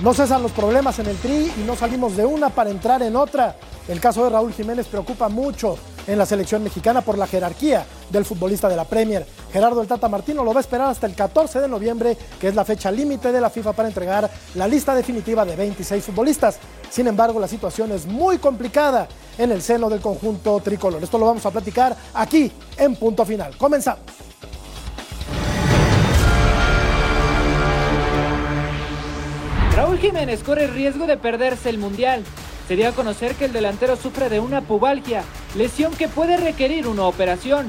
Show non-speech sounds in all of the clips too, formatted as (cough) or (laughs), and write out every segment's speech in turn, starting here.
No cesan los problemas en el Tri y no salimos de una para entrar en otra. El caso de Raúl Jiménez preocupa mucho en la selección mexicana por la jerarquía del futbolista de la Premier. Gerardo el Tata Martino lo va a esperar hasta el 14 de noviembre, que es la fecha límite de la FIFA para entregar la lista definitiva de 26 futbolistas. Sin embargo, la situación es muy complicada en el seno del conjunto tricolor. Esto lo vamos a platicar aquí en punto final. Comenzamos. Raúl Jiménez corre el riesgo de perderse el Mundial. Se dio a conocer que el delantero sufre de una pubalgia, lesión que puede requerir una operación.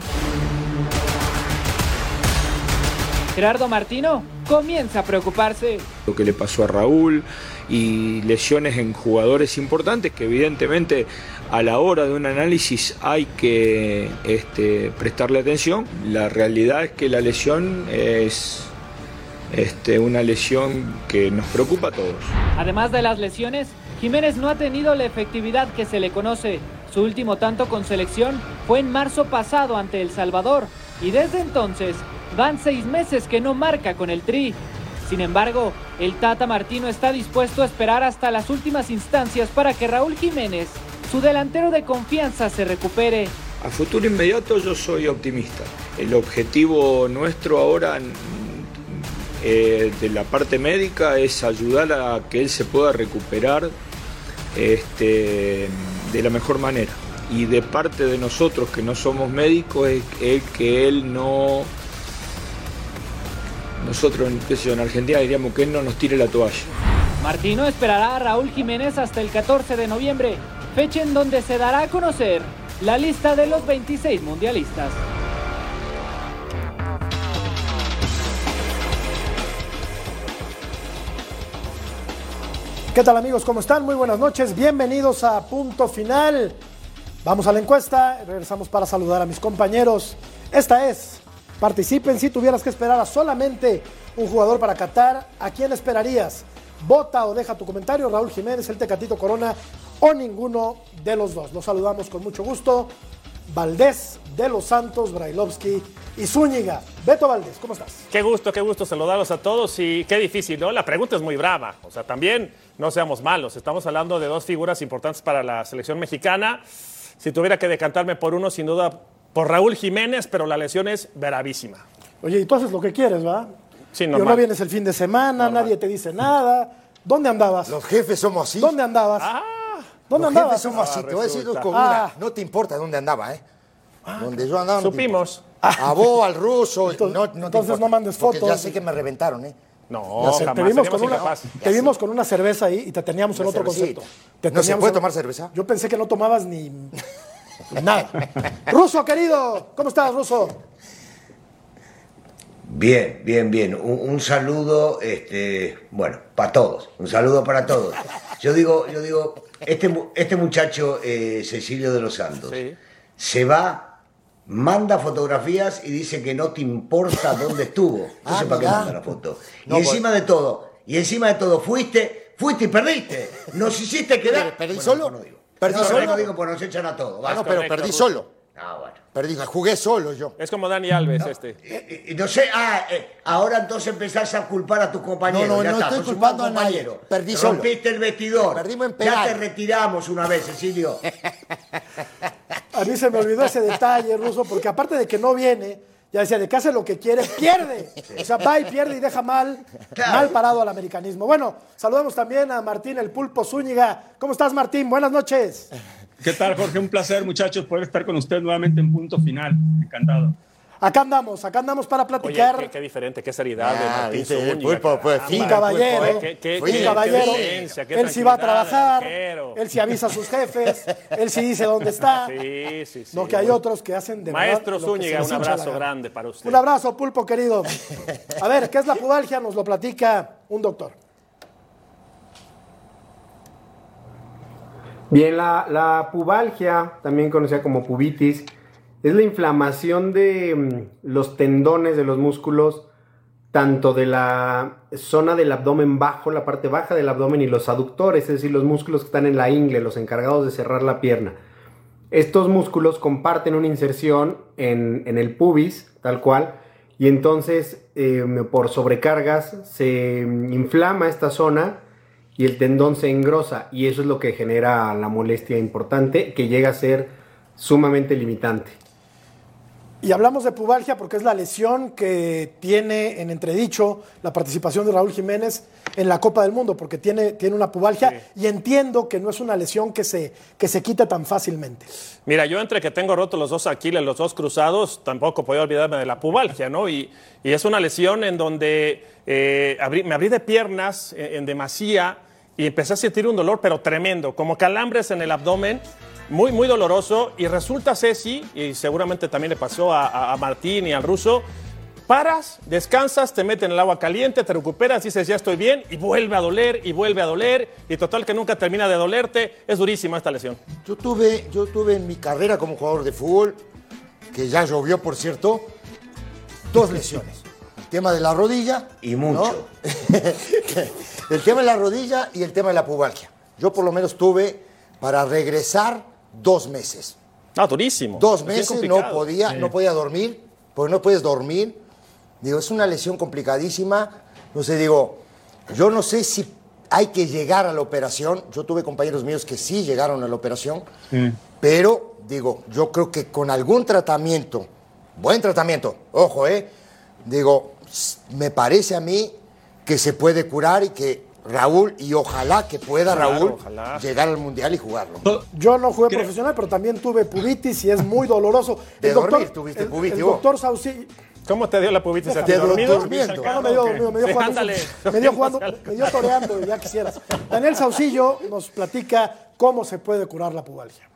Gerardo Martino comienza a preocuparse. Lo que le pasó a Raúl y lesiones en jugadores importantes que evidentemente a la hora de un análisis hay que este, prestarle atención. La realidad es que la lesión es este, una lesión que nos preocupa a todos. Además de las lesiones, Jiménez no ha tenido la efectividad que se le conoce. Su último tanto con selección fue en marzo pasado ante El Salvador y desde entonces van seis meses que no marca con el Tri. Sin embargo, el Tata Martino está dispuesto a esperar hasta las últimas instancias para que Raúl Jiménez, su delantero de confianza, se recupere. A futuro inmediato yo soy optimista. El objetivo nuestro ahora eh, de la parte médica es ayudar a que él se pueda recuperar este, de la mejor manera. Y de parte de nosotros que no somos médicos es, que él no... Nosotros en Argentina diríamos que él no nos tire la toalla. Martino esperará a Raúl Jiménez hasta el 14 de noviembre, fecha en donde se dará a conocer la lista de los 26 mundialistas. ¿Qué tal amigos? ¿Cómo están? Muy buenas noches. Bienvenidos a Punto Final. Vamos a la encuesta. Regresamos para saludar a mis compañeros. Esta es, participen si tuvieras que esperar a solamente un jugador para Qatar. ¿A quién esperarías? Vota o deja tu comentario. Raúl Jiménez, el Tecatito Corona o ninguno de los dos. Los saludamos con mucho gusto. Valdés, De Los Santos, Brailovsky y Zúñiga. Beto Valdés, ¿cómo estás? Qué gusto, qué gusto saludarlos a todos y qué difícil, ¿no? La pregunta es muy brava. O sea, también no seamos malos. Estamos hablando de dos figuras importantes para la selección mexicana. Si tuviera que decantarme por uno, sin duda por Raúl Jiménez, pero la lesión es bravísima. Oye, y tú haces lo que quieres, ¿va? Sí, no vienes el fin de semana, nadie te dice nada. ¿Dónde andabas? Los jefes somos así. ¿Dónde andabas? Ah, ¿Dónde Los andabas? jefes somos así. Ah, te voy a decir resulta. con Ah. una. No te importa dónde andaba, ¿eh? Donde yo andaba. no supimos. A vos, al ruso. Entonces- no, no te entonces importa. no mandes Porque fotos. ya sé que me reventaron, ¿eh? No, sé, jamás. te vimos, con una, te vimos con una cerveza ahí y te teníamos en otro cervecita. concepto. Te ¿No se puede en- tomar cerveza? Yo pensé que no tomabas ni (laughs) nada. (laughs) Ruso, querido, ¿cómo estás, Ruso? Bien, bien, bien. Un, un saludo, este, bueno, para todos. Un saludo para todos. Yo digo, yo digo, este, este muchacho, eh, Cecilio de los Santos, Sí. se va, manda fotografías y dice que no te importa dónde estuvo. No Ah, sé para qué manda la foto. No, y encima de todo, y encima de todo, fuiste, fuiste y perdiste. Nos hiciste quedar. ¿Perdí Bueno, solo? No digo. ¿Perdí No, solo? No digo, pues nos echan a todos. Ah, no, pero perdí solo. Ah, bueno. Perdí, jugué solo yo. Es como Dani Alves este. Y- y- y no sé, ah, eh, ahora entonces empezás a culpar a tus compañeros. No, no, ya no está, estoy culpando a nadie. compañero. Perdí solo. Rompiste el vestidor. Perdimos en Ya penal. te retiramos una vez, Cecilio. A mí se me olvidó ese detalle, Ruso, porque aparte de que no viene, ya decía, de que hace lo que quiere, pierde. O sea, va y pierde y deja mal, Claro. mal parado al americanismo. Bueno, saludamos también a Martín el Pulpo Zúñiga. ¿Cómo estás, Martín? Buenas noches. ¿Qué tal, Jorge? Un placer, muchachos, poder estar con usted nuevamente en punto final. Encantado. Acá andamos, acá andamos para platicar. Oye, qué, qué diferente, qué seriedad de Ah, Martín el pulpo, pues, un caballero, Pulpo, ¿eh? Qué- qué- caballero. qué decencia, qué él sí va a trabajar, arquero. él sí avisa a sus jefes, él sí dice dónde está. Sí, sí, sí. No que hay otros que hacen de Maestro verdad Zúñiga, un abrazo grande para usted. Un abrazo, pulpo querido. A ver, ¿qué es la pubalgia? Nos lo platica un doctor. Bien, la, pubalgia, también conocida como pubitis, es la inflamación de mm, los tendones de los músculos, tanto de la zona del abdomen bajo, la parte baja del abdomen y los aductores, es decir, los músculos que están en la ingle, los encargados de cerrar la pierna. Estos músculos comparten una inserción en, en el pubis, tal cual, y entonces eh, por sobrecargas se mm, inflama esta zona y el tendón se engrosa y eso es lo que genera la molestia importante que llega a ser sumamente limitante. Y hablamos de pubalgia porque es la lesión que tiene en entredicho la participación de Raúl Jiménez en la Copa del Mundo, porque tiene, tiene una pubalgia y entiendo que no es una lesión que se, que se quita tan fácilmente. Mira, yo entre que tengo rotos los dos Aquiles, los dos cruzados, tampoco podía olvidarme de la pubalgia, ¿no? Y, y es una lesión en donde eh, abrí- me abrí de piernas en, en demasía y empecé a sentir un dolor, pero tremendo, como calambres en el abdomen, muy, muy doloroso. Y resulta, Ceci, y seguramente también le pasó a, Martín y al ruso, paras, descansas, te meten en el agua caliente, te recuperas, dices ya estoy bien, y vuelve a doler, y vuelve a doler, y total que nunca termina de dolerte. Es durísima esta lesión. Yo tuve, yo tuve en mi carrera como jugador de fútbol, que ya llovió, por cierto, dos lesiones. Tema de la rodilla. Y mucho. ¿no? (laughs) el tema de la rodilla y el tema de la pubalgia. Yo por lo menos tuve para regresar dos meses. Ah, durísimo. Dos meses no podía, no podía dormir, porque no puedes dormir. Digo, es una lesión complicadísima. No sé, digo, yo no sé si hay que llegar a la operación. Yo tuve compañeros míos que sí llegaron a la operación, pero digo, yo creo que con algún tratamiento, buen tratamiento, ojo, eh, digo, me parece a mí que se puede curar y que Raúl, y ojalá que pueda Claro, Raúl ojalá. llegar al mundial y jugarlo. Yo no jugué profesional, pero también tuve pubitis y es muy doloroso. De dormir tuviste el, pubitis el vos. doctor Sauci, ¿Cómo te dio la pubitis a ti? Te ¿Dormido? durmiendo. Ah, no, me dio dormido, me dio Sí, jugando. ándale. Me dio jugando, me dio toreando, ya quisieras. Daniel Saucillo nos platica cómo se puede curar la pubalgia.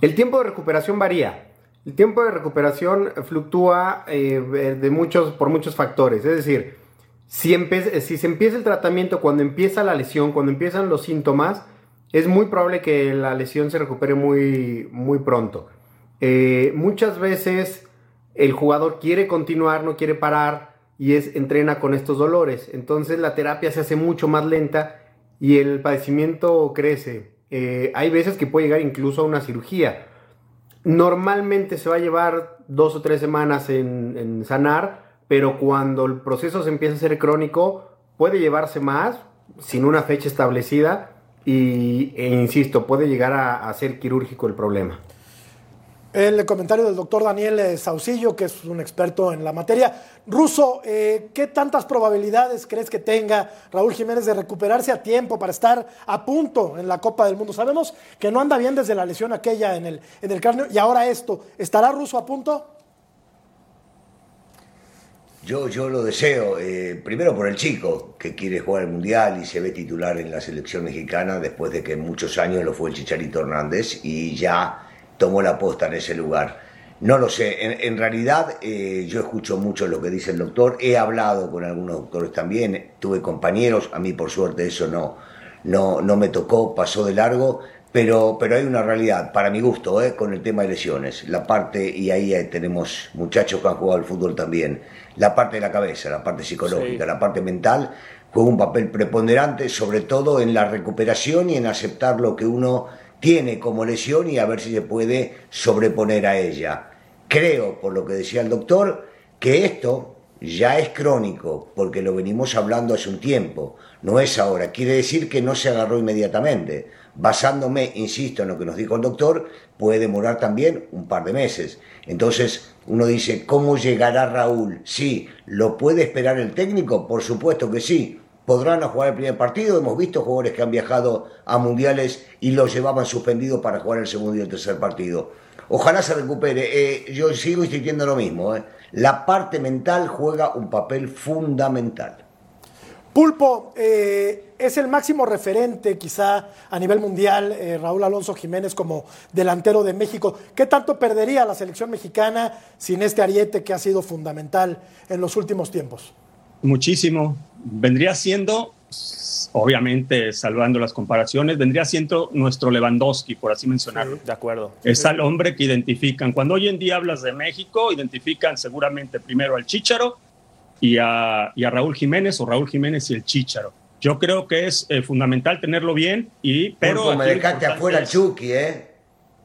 El tiempo de recuperación varía. El tiempo de recuperación fluctúa eh, de muchos, por muchos factores. Es decir, si, empe- si se empieza el tratamiento cuando empieza la lesión, cuando empiezan los síntomas, es muy probable que la lesión se recupere muy, muy pronto. Eh, muchas veces el jugador quiere continuar, no quiere parar y es, entrena con estos dolores. Entonces la terapia se hace mucho más lenta y el padecimiento crece. Eh, hay veces que puede llegar incluso a una cirugía. Normalmente se va a llevar dos o tres semanas en, sanar, pero cuando el proceso se empieza a hacer crónico, puede llevarse más, sin una fecha establecida, y, e insisto, puede llegar a, a ser quirúrgico el problema. El comentario del doctor Daniel eh, Saucillo, que es un experto en la materia. Ruso, eh, ¿qué tantas probabilidades crees que tenga Raúl Jiménez de recuperarse a tiempo para estar a punto en la Copa del Mundo? Sabemos que no anda bien desde la lesión aquella en el, en el cráneo y ahora esto. ¿Estará Ruso a punto? Yo, yo lo deseo, eh, primero por el chico que quiere jugar el Mundial y se ve titular en la selección mexicana después de que muchos años lo fue el Chicharito Hernández y ya tomó la posta en ese lugar. No lo sé, en, en realidad eh, yo escucho mucho lo que dice el doctor, he hablado con algunos doctores también, tuve compañeros, a mí por suerte eso no, no, no me tocó, pasó de largo, pero, pero hay una realidad, para mi gusto, eh, con el tema de lesiones. La parte, y ahí eh, tenemos muchachos que han jugado al fútbol también, la parte de la cabeza, la parte psicológica, Sí. la parte mental, juega un papel preponderante, sobre todo en la recuperación y en aceptar lo que uno tiene como lesión y a ver si se puede sobreponer a ella. Creo, por lo que decía el doctor, que esto ya es crónico, porque lo venimos hablando hace un tiempo, no es ahora. Quiere decir que no se agarró inmediatamente. Basándome, insisto, en lo que nos dijo el doctor, puede demorar también un par de meses. Entonces, uno dice, ¿cómo llegará Raúl? Sí, ¿lo puede esperar el técnico? Por supuesto que sí. Podrán no jugar el primer partido. Hemos visto jugadores que han viajado a mundiales y los llevaban suspendidos para jugar el segundo y el tercer partido. Ojalá se recupere. Eh, yo sigo insistiendo lo mismo. eh. La parte mental juega un papel fundamental. Pulpo, eh, es el máximo referente quizá a nivel mundial, eh, Raúl Alonso Jiménez como delantero de México. ¿Qué tanto perdería la selección mexicana sin este ariete que ha sido fundamental en los últimos tiempos? Muchísimo. Vendría siendo, obviamente, salvando las comparaciones, vendría siendo nuestro Lewandowski, por así mencionarlo. De acuerdo. Es al hombre que identifican. Cuando hoy en día hablas de México, identifican seguramente primero al Chícharo y a, y a Raúl Jiménez o Raúl Jiménez y el Chícharo. Yo creo que es eh, fundamental tenerlo bien, y, pero... Me dejaste afuera es- Chucky, ¿eh?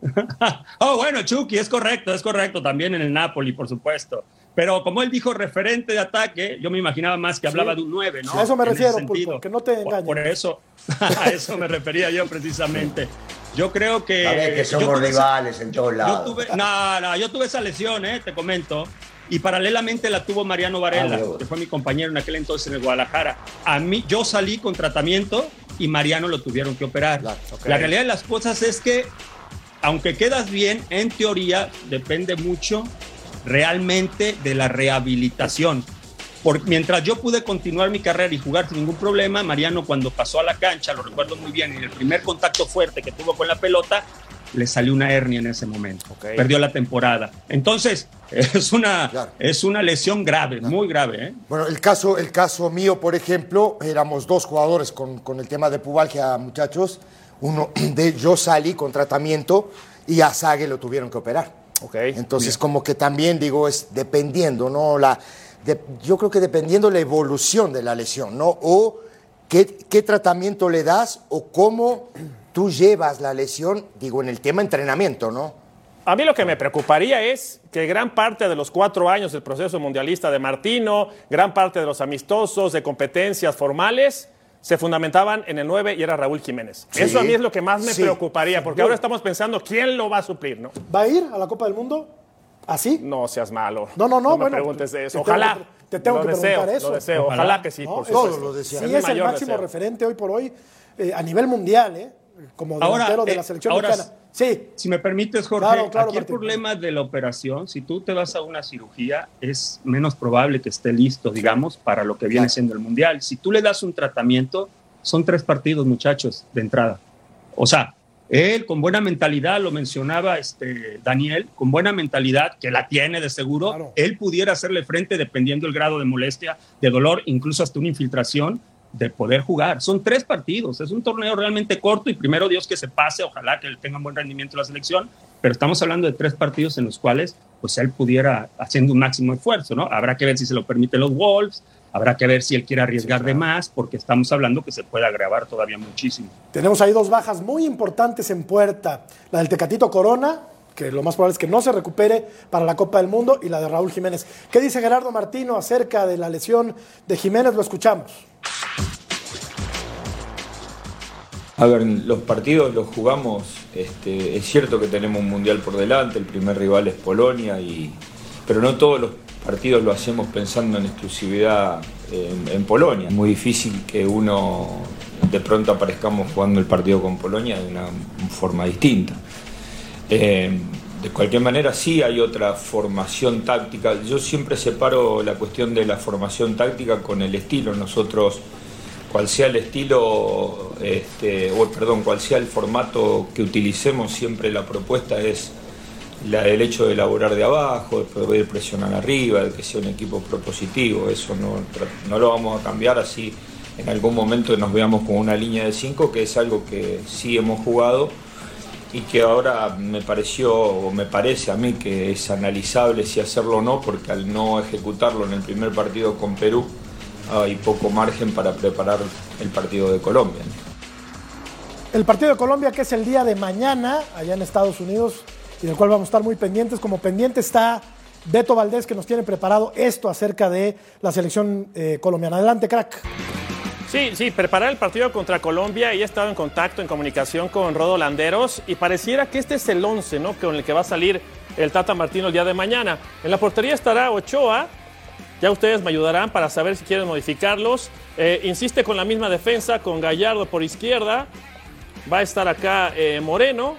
(laughs) oh, bueno, Chucky, es correcto, es correcto, también en el Napoli, por supuesto. Pero como él dijo referente de ataque, yo me imaginaba más que hablaba de un 9, ¿no? A eso me En refiero. Pulpo, que no te engañes. Por eso, (laughs) a eso me refería yo precisamente. Yo creo que... Sabés que yo somos tuve esa- rivales en todos yo lados. tuve, no, no, yo tuve esa lesión, eh, te comento. Y paralelamente la tuvo Mariano Varela, Ah, que fue mi compañero en aquel entonces en el Guadalajara. A mí, yo salí con tratamiento y Mariano lo tuvieron que operar. La realidad de las cosas es que, aunque quedas bien, en teoría depende mucho realmente de la rehabilitación. Por, mientras yo pude continuar mi carrera y jugar sin ningún problema, Mariano cuando pasó a la cancha, lo recuerdo muy bien, en el primer contacto fuerte que tuvo con la pelota, le salió una hernia en ese momento. Ok. Perdió la temporada. Entonces, (laughs) es una, Claro. es una lesión grave, muy grave. ¿eh? Bueno, el caso, el caso mío, por ejemplo, éramos dos jugadores con, con el tema de pubalgia, muchachos. Uno (clears throat) de yo salí con tratamiento y a Sague lo tuvieron que operar. Ok. Entonces, como que también digo, es dependiendo, ¿no? La, de- yo creo que dependiendo la evolución de la lesión, ¿no? O qué, qué tratamiento le das o cómo tú llevas la lesión, digo, en el tema entrenamiento, ¿no? A mí lo que me preocuparía es que gran parte de los cuatro años del proceso mundialista de Martino, gran parte de los amistosos, de competencias formales, se fundamentaban en el 9 y era Raúl Jiménez. Sí, Eso a mí es lo que más me sí, preocuparía, porque ahora estamos pensando quién lo va a suplir, ¿no? ¿Va a ir a la Copa del Mundo? ¿Así? No seas malo. No, no, no, me bueno, preguntes de eso. te tengo Ojalá. que- te tengo lo que deseo, preguntar eso. Lo deseo. Ojalá, Ojalá. que sí, ¿no? por Es- supuesto. Todos lo. Sí, Es el máximo deseo. referente hoy por hoy eh, a nivel mundial, ¿eh? Como Ahora, delantero de eh, la selección ahora mexicana. Sí, Si me permites, Jorge, Claro, claro, aquí el Martín. problema de la operación, si tú te vas a una cirugía, es menos probable que esté listo, digamos, para lo que viene siendo el Mundial. Si tú le das un tratamiento, son tres partidos, muchachos, de entrada. O sea, él con buena mentalidad, lo mencionaba este, Daniel, con buena mentalidad, que la tiene de seguro, Claro. él pudiera hacerle frente dependiendo el grado de molestia, de dolor, incluso hasta una infiltración, de poder jugar. Son tres partidos, es un torneo realmente corto y primero Dios que se pase, ojalá que tenga un buen rendimiento la selección, pero estamos hablando de tres partidos en los cuales pues él pudiera haciendo un máximo esfuerzo, ¿no? Habrá que ver si se lo permiten los Wolves, habrá que ver si él quiere arriesgar de más, porque estamos hablando que se puede agravar todavía muchísimo. tenemos ahí dos bajas muy importantes en puerta. La del Tecatito Corona, que lo más probable es que no se recupere para la Copa del Mundo, y la de Raúl Jiménez. ¿Qué dice Gerardo Martino acerca de la lesión de Jiménez? Lo escuchamos. A ver, los partidos los jugamos, este, es cierto que tenemos un mundial por delante, el primer rival es Polonia, y, pero no todos los partidos lo hacemos pensando en exclusividad en, Polonia. Es muy difícil que uno de pronto aparezcamos jugando el partido con Polonia de una forma distinta. Eh, de cualquier manera, sí hay otra formación táctica. Yo siempre separo la cuestión de la formación táctica con el estilo. Nosotros, cual sea el estilo, este, o perdón, cual sea el formato que utilicemos, siempre la propuesta es la del hecho de elaborar de abajo, de poder presionar arriba, de que sea un equipo propositivo. Eso no, no lo vamos a cambiar así. En algún momento nos veamos con una línea de 5, que es algo que sí hemos jugado y que ahora me pareció o me parece a mí que es analizable si hacerlo o no, porque al no ejecutarlo en el primer partido con Perú hay poco margen para preparar el partido de Colombia. El partido de Colombia, que es el día de mañana, allá en Estados Unidos, y del cual vamos a estar muy pendientes. Como pendiente está Beto Valdés, que nos tiene preparado esto acerca de la selección eh, colombiana. Adelante, crack. Sí, sí, preparar el partido contra Colombia y he estado en contacto, en comunicación con Rodo Landeros y pareciera que este es el 11, ¿no? Con el que va a salir el Tata Martino el día de mañana. En la portería estará Ochoa, ya ustedes me ayudarán para saber si quieren modificarlos. Eh, insiste con la misma defensa, con Gallardo por izquierda. Va a estar acá eh, Moreno.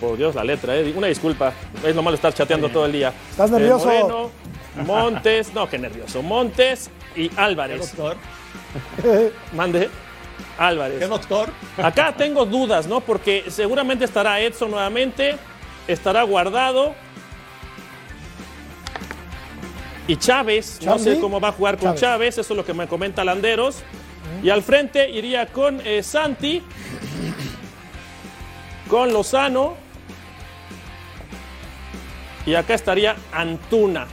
por Dios, la letra, ¿eh? Una disculpa. Es lo malo estar chateando todo el día. ¿Estás nervioso? Eh, Moreno, Montes, no, qué nervioso. Montes y Álvarez. doctor? (laughs) Mande. Álvarez. ¿Qué doctor? Acá tengo dudas, ¿no? Porque seguramente estará Edson nuevamente, estará guardado. Y Chávez, no sé cómo va a jugar con Chávez. Chávez, eso es lo que me comenta Landeros. Y al frente iría con eh, Santi, con Lozano. Y acá estaría Antuna.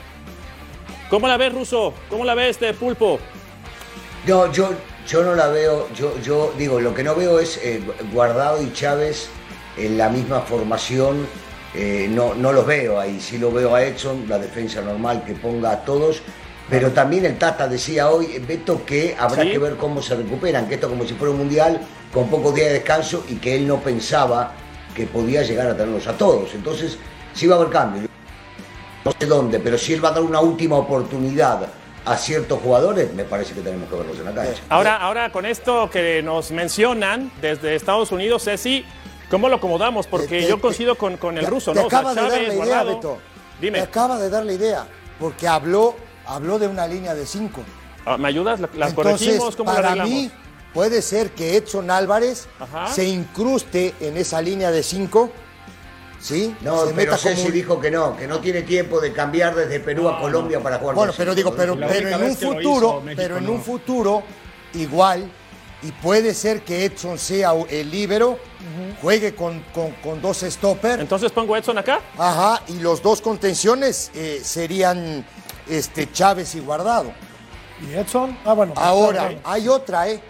¿Cómo la ves, Ruso? ¿Cómo la ves, este pulpo? No, yo, yo no la veo, yo, yo digo, lo que no veo es eh, Guardado y Chávez en la misma formación, eh, no, no los veo ahí, sí lo veo a Edson, la defensa normal que ponga a todos, pero también el Tata decía hoy, Beto, que habrá Sí. que ver cómo se recuperan, que esto como si fuera un mundial con pocos días de descanso y que él no pensaba que podía llegar a tenerlos a todos, entonces sí va a haber cambio. No sé dónde, pero si él va a dar una última oportunidad a ciertos jugadores, me parece que tenemos que verlos en la cancha. Ahora, ahora con esto que nos mencionan desde Estados Unidos, Ceci, ¿cómo lo acomodamos? Porque Te- te- yo coincido con, con el te- ruso, te ¿no? O sea, acaba de dar la idea. Beto. Dime, Te acaba de dar la idea, porque habló, habló de una línea de cinco. ah, ¿me ayudas? ¿La, la Entonces, corregimos? ¿Cómo la para arreglamos? mí, puede ser que Edson Álvarez Ajá. se incruste en esa línea de cinco, ¿sí? No, se pero meta Ceci un- dijo que no, que no tiene tiempo de cambiar desde Perú a Colombia para jugar. Bueno, pero digo, pero, en un futuro, México pero en no. un futuro, igual, y puede ser que Edson sea el líbero, juegue con, con- con dos stoppers, Entonces pongo a Edson acá. ajá, y los dos contenciones eh, serían este, Chávez y Guardado. ¿Y Edson? Ah, bueno. Ahora, ok. hay otra, ¿eh?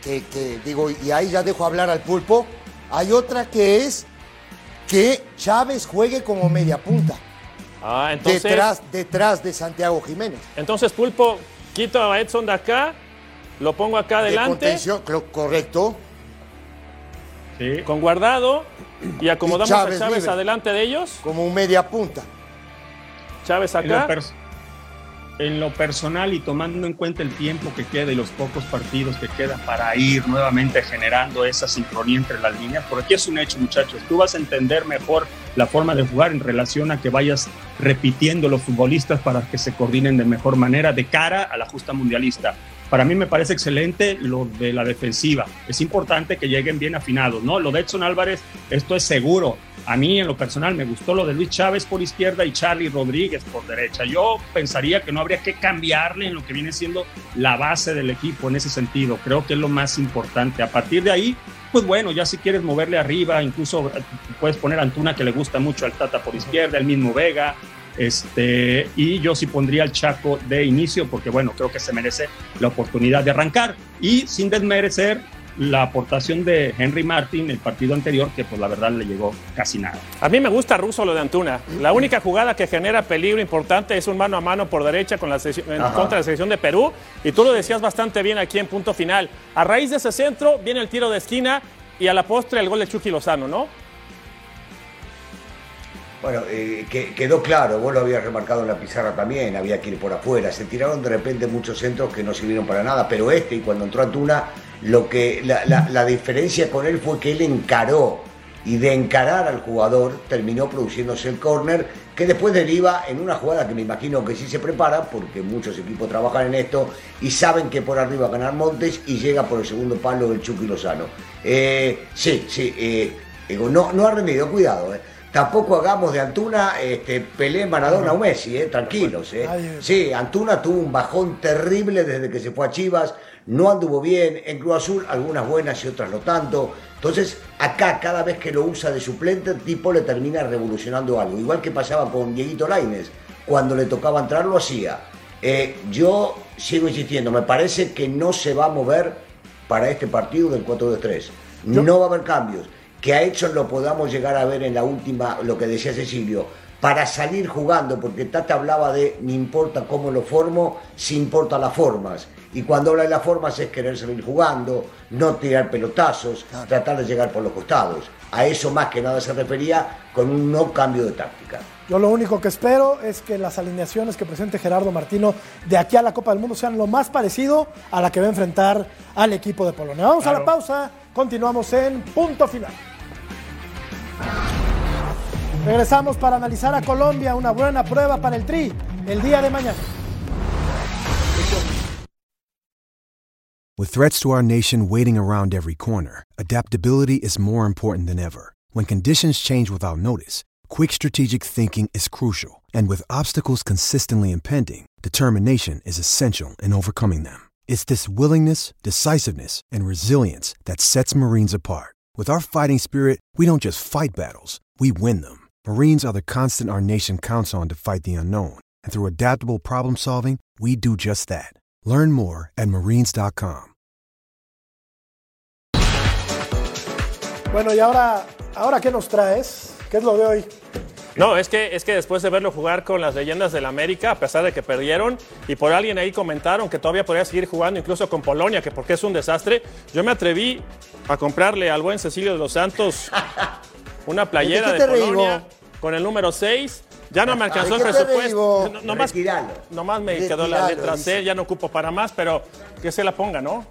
Que, que digo, y ahí ya dejo hablar al pulpo. Hay otra que es que Chávez juegue como media punta, Ah, entonces, detrás, detrás de Santiago Jiménez. entonces Pulpo, quito a Edson de acá, lo pongo acá De adelante, contención, clo- correcto. Sí. con guardado, y acomodamos Y Chávez a Chávez libre. adelante de ellos. como un media punta. Chávez En lo, acá. En lo personal y tomando en cuenta el tiempo que queda y los pocos partidos que quedan para ir nuevamente generando esa sincronía entre las líneas, porque es un hecho, muchachos, tú vas a entender mejor la forma de jugar en relación a que vayas repitiendo los futbolistas para que se coordinen de mejor manera de cara a la justa mundialista. Para mí me parece excelente lo de la defensiva. Es importante que lleguen bien afinados, ¿no? Lo de Edson Álvarez, esto es seguro. A mí, en lo personal, me gustó lo de Luis Chávez por izquierda y Charlie Rodríguez por derecha. Yo pensaría que no habría que cambiarle en lo que viene siendo la base del equipo en ese sentido. Creo que es lo más importante. A partir de ahí, pues bueno, ya si quieres moverle arriba, incluso puedes poner a Antuna que le gusta mucho al Tata por izquierda, el mismo Vega. Este, y yo sí pondría al Chaco de inicio porque bueno, creo que se merece la oportunidad de arrancar y sin desmerecer la aportación de Henry Martin el partido anterior que pues la verdad le llegó casi nada. A mí me gusta Russo lo de Antuna. La única jugada que genera peligro importante es un mano a mano por derecha con la en contra de la selección de Perú. Y tú lo decías bastante bien aquí en punto final. A raíz de ese centro viene el tiro de esquina y a la postre el gol de Chucky Lozano, ¿no? Bueno, eh, que- quedó claro, vos lo habías remarcado en la pizarra también, había que ir por afuera. Se tiraron de repente muchos centros que no sirvieron para nada, pero este, y cuando entró Antuna, lo que, la, la- la diferencia con él fue que él encaró, y de encarar al jugador terminó produciéndose el córner, que después deriva en una jugada que me imagino que sí se prepara, porque muchos equipos trabajan en esto, y saben que por arriba ganar Montes, y llega por el segundo palo del Chucky Lozano. Eh, sí, sí, eh, no, no ha rendido, cuidado, eh. Tampoco hagamos de Antuna este, Pelé, Maradona o Messi, eh, tranquilos. Eh. Sí, Antuna tuvo un bajón terrible desde que se fue a Chivas, no anduvo bien, en Cruz Azul algunas buenas y otras no tanto. Entonces, acá cada vez que lo usa de suplente, el tipo le termina revolucionando algo. Igual que pasaba con Dieguito Laines, cuando le tocaba entrar lo hacía. Eh, yo sigo insistiendo, me parece que no se va a mover para este partido del 4-2-3. No va a haber cambios. Que a Edson lo podamos llegar a ver en la última, lo que decía Cecilio, para salir jugando, porque Tata hablaba de no importa cómo lo formo, si importa las formas. Y cuando habla de las formas es querer salir jugando, no tirar pelotazos, tratar de llegar por los costados. A eso más que nada se refería con un no cambio de táctica. Yo lo único que espero es que las alineaciones que presente Gerardo Martino de aquí a la Copa del Mundo sean lo más parecido a la que va a enfrentar al equipo de Polonia. Vamos a la pausa, continuamos en punto final. Regresamos para analizar a Colombia, una buena prueba para el Tri el día de mañana. With threats to our nation waiting around every corner, adaptability is more important than ever. When conditions change without notice, quick strategic thinking is crucial. And with obstacles consistently impending, determination is essential in overcoming them. It's this willingness, decisiveness, and resilience that sets Marines apart. With our fighting spirit, we don't just fight battles, we win them. Marines are the constant our nation counts on to fight the unknown. And through adaptable problem solving, we do just that. Learn more at marines.com. Bueno, y ahora, ahora ¿qué nos traes? ¿Qué es lo de hoy? No, es que, es que después de verlo jugar con las leyendas del América, a pesar de que perdieron, y por alguien ahí comentaron que todavía podría seguir jugando incluso con Polonia, que porque es un desastre, yo me atreví a comprarle al buen Cecilio de los Santos (laughs) una playera ¿De de, qué te Polonia reí, con el número 6. Ya no me alcanzó el ¿De qué te presupuesto. No- nomás, nomás me quedó la letra C, ya no ocupo para más, pero que se la ponga, ¿no?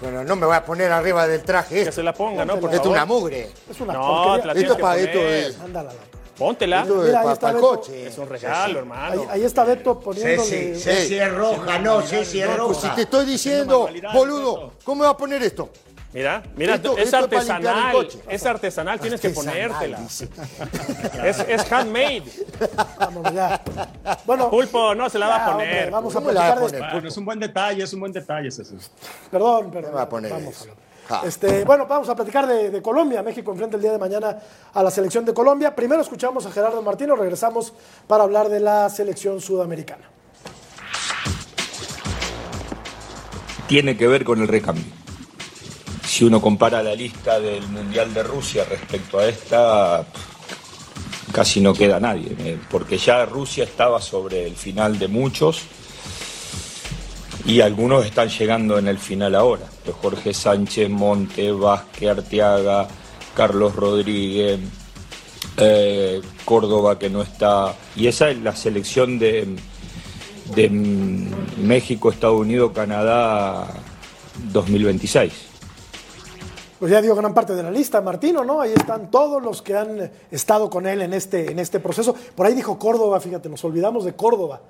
Pero no me voy a poner arriba del traje Que este. se la ponga, ¿no? Por Esto es una mugre. Es una No, la Esto que es- Ándala. Póntela. Esto Mira, ahí es está para el Beto. coche. Es un regalo, hermano. Ahí, ahí está Beto poniéndole. Ceci, Ceci es roja, no, Ceci es Pues si roja. te estoy diciendo, boludo. ¿cómo me va a poner esto? Mira, mira, Esto- es esto artesanal. coche. Es artesanal, tienes que ponértela. Es, es handmade. Vámonos ya. Bueno, Pulpo no se la va a hombre, poner. vamos a ¿Cómo la va a platicar de poner? Bueno, es un buen detalle, es un buen detalle, Ceci. Perdón, perdón. va a poner vamos a. Este, bueno, vamos a platicar de, de Colombia. México enfrenta el día de mañana a la selección de Colombia. Primero escuchamos a Gerardo Martino, regresamos para hablar de la selección sudamericana. tiene que ver con el recambio. Si uno compara la lista del Mundial de Rusia respecto a esta, casi no queda nadie, eh, porque ya Rusia estaba sobre el final de muchos y algunos están llegando en el final ahora. Jorge Sánchez, Monte, Vázquez, Arteaga, Carlos Rodríguez, eh, Córdoba que no está. Y esa es la selección de, de México, Estados Unidos, Canadá 2026. Pues ya dio gran parte de la lista, Martino, ¿no? Ahí están todos los que han estado con él en este, en este proceso. Por ahí dijo Córdoba, fíjate, nos olvidamos de Córdoba.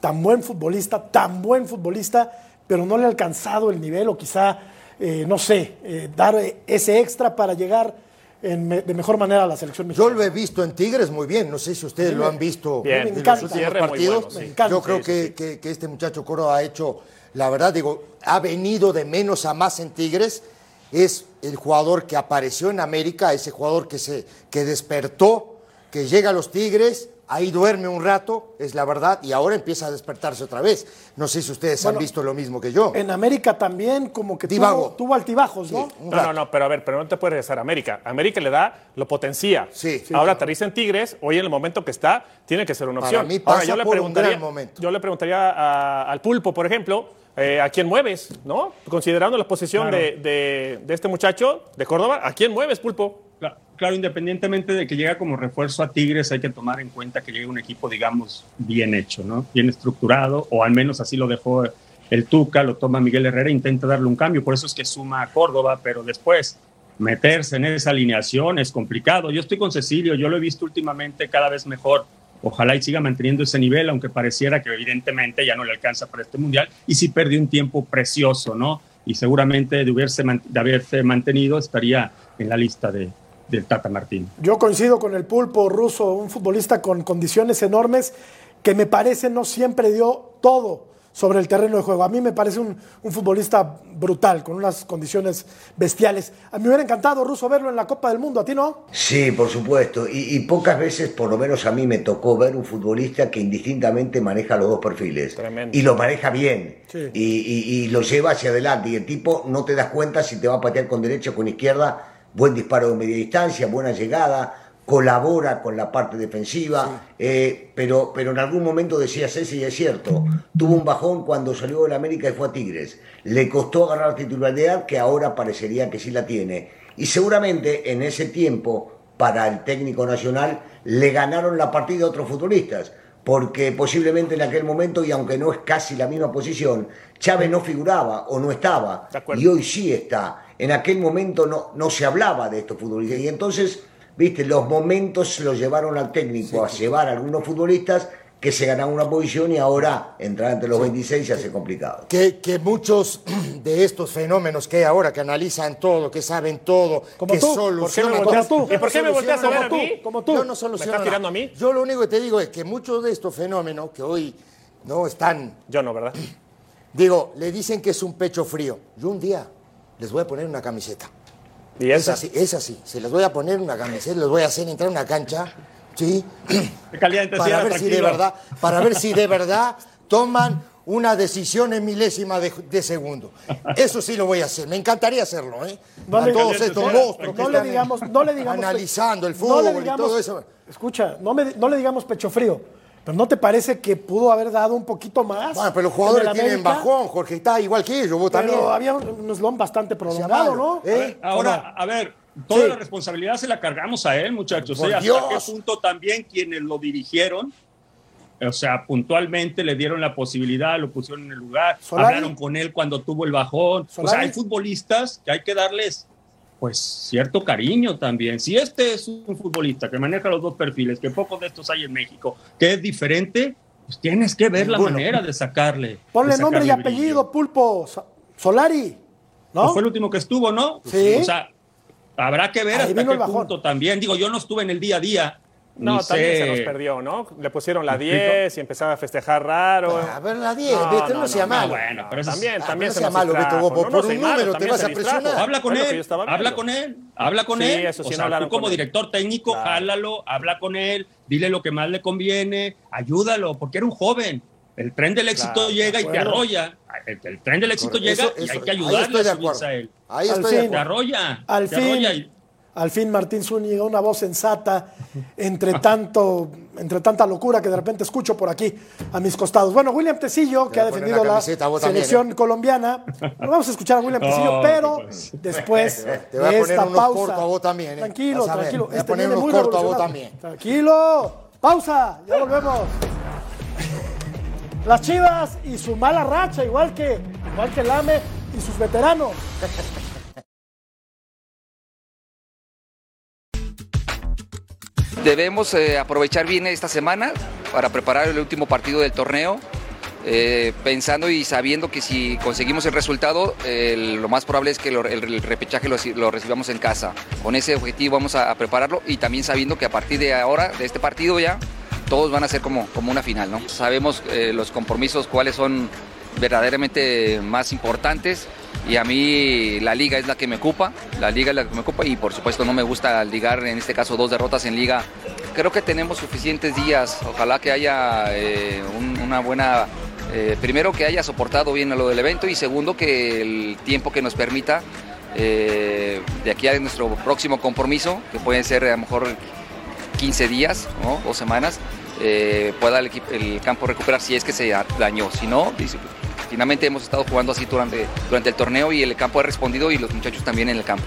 Tan buen futbolista, tan buen futbolista, pero no le ha alcanzado el nivel o quizá, eh, no sé, eh, dar eh, ese extra para llegar en me- de mejor manera a la selección Yo mexicana. lo he visto en Tigres muy bien. No sé si ustedes lo han visto Bien. Me en encanta. los últimos partidos. bueno, sí. Me encanta. Yo creo Sí, que, sí, que- que este muchacho Córdoba ha hecho, la verdad, digo, ha venido de menos a más en Tigres. Es el jugador que apareció en América, ese jugador que, se, que despertó, que llega a los Tigres, ahí duerme un rato, es la verdad, y ahora empieza a despertarse otra vez. No sé si ustedes Bueno, han visto lo mismo que yo. En América también como que tuvo, tuvo altibajos, ¿no? Sí, un No, no, no, pero a ver, pero no te puedes regresar a América. América le da, lo potencia. Sí. Sí, Ahora aterriza en Tigres, hoy en el momento que está, tiene que ser una Para opción. mí pasa Ahora, yo le un preguntaría, gran momento. Yo le preguntaría a- al Pulpo, por ejemplo, eh, ¿a quién mueves? ¿No? Considerando la posición Claro. de, de- de este muchacho de Córdoba, ¿a quién mueves, Pulpo? Cla- Claro, independientemente de que llega como refuerzo a Tigres, hay que tomar en cuenta que llega un equipo, digamos, bien hecho, ¿no? Bien estructurado, o al menos así lo dejó el Tuca, lo toma Miguel Herrera, intenta darle un cambio, por eso es que suma a Córdoba, pero después meterse en esa alineación es complicado. Yo estoy con Cecilio, yo lo he visto últimamente cada vez mejor. Ojalá y siga manteniendo ese nivel, aunque pareciera que evidentemente ya no le alcanza para este mundial y sí perdió un tiempo precioso, ¿no? Y seguramente de haberse, de haberse mantenido estaría en la lista de, del Tata Martino. Yo coincido con el pulpo ruso, un futbolista con condiciones enormes que me parece no siempre dio todo sobre el terreno de juego. A mí me parece un, un futbolista brutal, con unas condiciones bestiales. A mí me hubiera encantado, Ruso, verlo en la Copa del Mundo. ¿A ti no? Sí, por supuesto. Y, y pocas veces, por lo menos a mí, me tocó ver un futbolista que indistintamente maneja los dos perfiles. Tremendo. Y lo maneja bien. Sí. Y, y- y lo lleva hacia adelante. Y el tipo no te das cuenta si te va a patear con derecha o con izquierda. Buen disparo de media distancia, buena llegada. Colabora con la parte defensiva. eh, pero, pero en algún momento decía Ceci, y es cierto, tuvo un bajón cuando salió del América y fue a Tigres. Le costó agarrar titularidad que ahora parecería que sí la tiene. Y seguramente en ese tiempo, para el técnico nacional, le ganaron la partida a otros futbolistas. Porque posiblemente en aquel momento, y aunque no es casi la misma posición, Chávez no figuraba o no estaba. Y hoy sí está. En aquel momento no, no se hablaba de estos futbolistas. Y entonces viste, los momentos los llevaron al técnico a llevar a algunos futbolistas que se ganaban una posición y ahora entrar entre los 26 se hace complicado. Que, que muchos (clears throat) de estos fenómenos que hay ahora, que analizan todo, que saben todo, Como que tú. solucionan ¿Por qué me volteas todo. tú? ¿Y por qué me volteas a ver a Como mí? tú, Como tú. Yo no soluciono estás tirando a mí? Yo lo único que te digo es que muchos de estos fenómenos que hoy no están, Yo no, ¿verdad? (clears throat) digo, le dicen que es un pecho frío. Yo un día les voy a poner una camiseta. Y Es así, es así. Se les voy a poner una camiseta, les voy a hacer entrar a una cancha, ¿sí? (clears throat) Caliente, para sí, ver si de verdad, para ver si de verdad toman una decisión en milésima de, de segundo. Eso sí lo voy a hacer. Me encantaría hacerlo, ¿eh? No a todos estos no- monstruos que No le están digamos, no le digamos analizando el no fútbol y todo eso. Escucha, no, me- no le digamos pecho frío, pero ¿no te parece que pudo haber dado un poquito más? Bueno, pero los jugadores tienen bajón, Jorge, está igual que ellos, vos también. Pero había un, slump bastante prolongado, ¿no? ¿eh? Ahora, a ver, toda Sí. la responsabilidad se la cargamos a él, muchachos. Por ¿eh? ¿Hasta Dios. qué punto también quienes lo dirigieron? O sea, puntualmente le dieron la posibilidad, lo pusieron en el lugar, Solari. hablaron con él cuando tuvo el bajón. O sea, hay futbolistas que hay que darles, pues, cierto cariño también. Si este es un futbolista que maneja los dos perfiles, que pocos de estos hay en México, que es diferente, pues tienes que ver la manera de sacarle. Ponle de nombre y apellido, brillo. Pulpo. Solari, ¿no? Pues fue el último que estuvo, ¿no? Sí. O sea, habrá que ver Ahí hasta qué punto también. Digo, yo no estuve en el día a día. No, ni también sé- se nos perdió, ¿no? Le pusieron la 10 y empezaba a festejar raro. A ver, la 10, No, ¿viste? no, No, sea no, malo. bueno, pero eso es- también, Ah, también no se sea nos malo, Beto, vos por- No, por no soy un malo, número te vas se a presionar. Habla con él, habla con él, habla con Sí, él. eso sí, o sea, hablaron tú como con él. director técnico, Claro. jálalo, habla con él, dile lo que más le conviene, ayúdalo, porque era un joven. El tren del éxito Claro, llega y te arrolla. El, el tren del éxito Correcto. llega Eso- y hay que ayudarle a él. Ahí estoy. Te arrolla, Al te arrolla fin, al fin Martín Zúñiga, una voz sensata entre tanto, entre tanta locura que de repente escucho por aquí a mis costados. Bueno, William Tecillo, que ha poner defendido la camiseta, también, selección colombiana. Bueno, vamos a escuchar a William No, Tecillo, pero pues. después Te voy a de poner esta unos pausa. cortos a vos también, ¿eh? Tranquilo, tranquilo. te voy a Este poner viene unos cortos a vos también. Tranquilo. Pausa, ya volvemos. Las Chivas y su mala racha, igual que, igual que Lame y sus veteranos. Debemos eh, aprovechar bien esta semana para preparar el último partido del torneo, eh, pensando y sabiendo que si conseguimos el resultado, lo más probable es que el, repechaje lo, recibamos en casa. Con ese objetivo vamos a, a prepararlo y también sabiendo que a partir de ahora, de este partido ya, todos van a ser como, como una final. ¿no? Sabemos eh, los compromisos, cuáles son verdaderamente más importantes y a mí la liga es la que me ocupa, la liga es la que me ocupa y por supuesto no me gusta ligar en este caso dos derrotas en liga. Creo que tenemos suficientes días, ojalá que haya eh, un- una buena, eh, primero que haya soportado bien lo del evento y segundo que el tiempo que nos permita eh, de aquí a nuestro próximo compromiso, que pueden ser a lo mejor 15 días o semanas, pueda el, el campo recuperar si es que se dañó. Si no, dice, finalmente hemos estado jugando así durante, durante el torneo y el campo ha respondido y los muchachos también en el campo.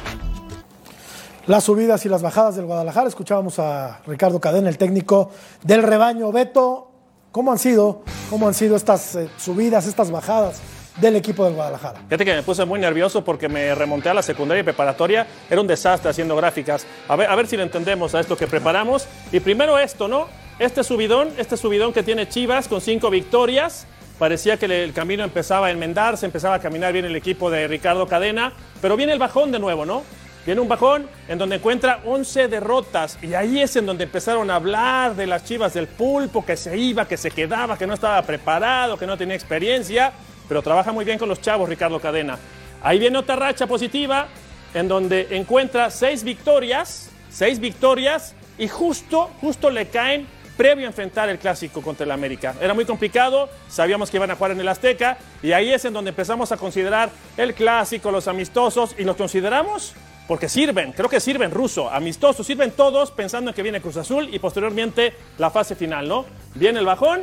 Las subidas y las bajadas del Guadalajara. Escuchábamos a Ricardo Cadena, el técnico del rebaño. Beto, ¿cómo han sido, cómo han sido estas eh, subidas, estas bajadas del equipo del Guadalajara? Fíjate que me puse muy nervioso porque me remonté a la secundaria y preparatoria. Era un desastre haciendo gráficas. A ver, a ver si lo entendemos a esto que preparamos. Y primero esto, ¿no? Este subidón, este subidón que tiene Chivas con cinco victorias. Parecía que el camino empezaba a enmendarse, empezaba a caminar bien el equipo de Ricardo Cadena. Pero viene el bajón de nuevo, ¿no? Viene un bajón en donde encuentra 11 derrotas y ahí es en donde empezaron a hablar de las chivas del pulpo, que se iba, que se quedaba, que no estaba preparado, que no tenía experiencia, pero trabaja muy bien con los chavos Ricardo Cadena. Ahí viene otra racha positiva en donde encuentra seis victorias, seis victorias y justo, justo le caen previo a enfrentar el clásico contra el América. Era muy complicado, sabíamos que iban a jugar en el Azteca y ahí es en donde empezamos a considerar el clásico, los amistosos y los consideramos porque sirven, creo que sirven ruso, amistosos, sirven todos pensando en que viene Cruz Azul y posteriormente la fase final, ¿no? Viene el bajón